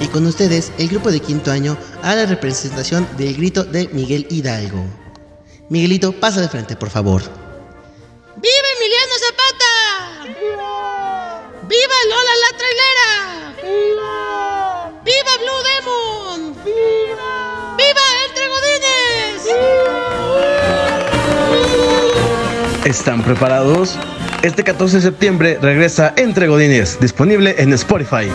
Y con ustedes el grupo de quinto año a la representación del grito de Miguel Hidalgo. Miguelito, pasa de frente, por favor. ¡Viva Emiliano Zapata! ¡Viva! ¡Viva Lola la trailera! ¡Viva! ¡Viva Blue Demon! ¡Viva! ¡Viva Entre Godines! ¿Están preparados? Este 14 de septiembre regresa Entre Godines, disponible en Spotify.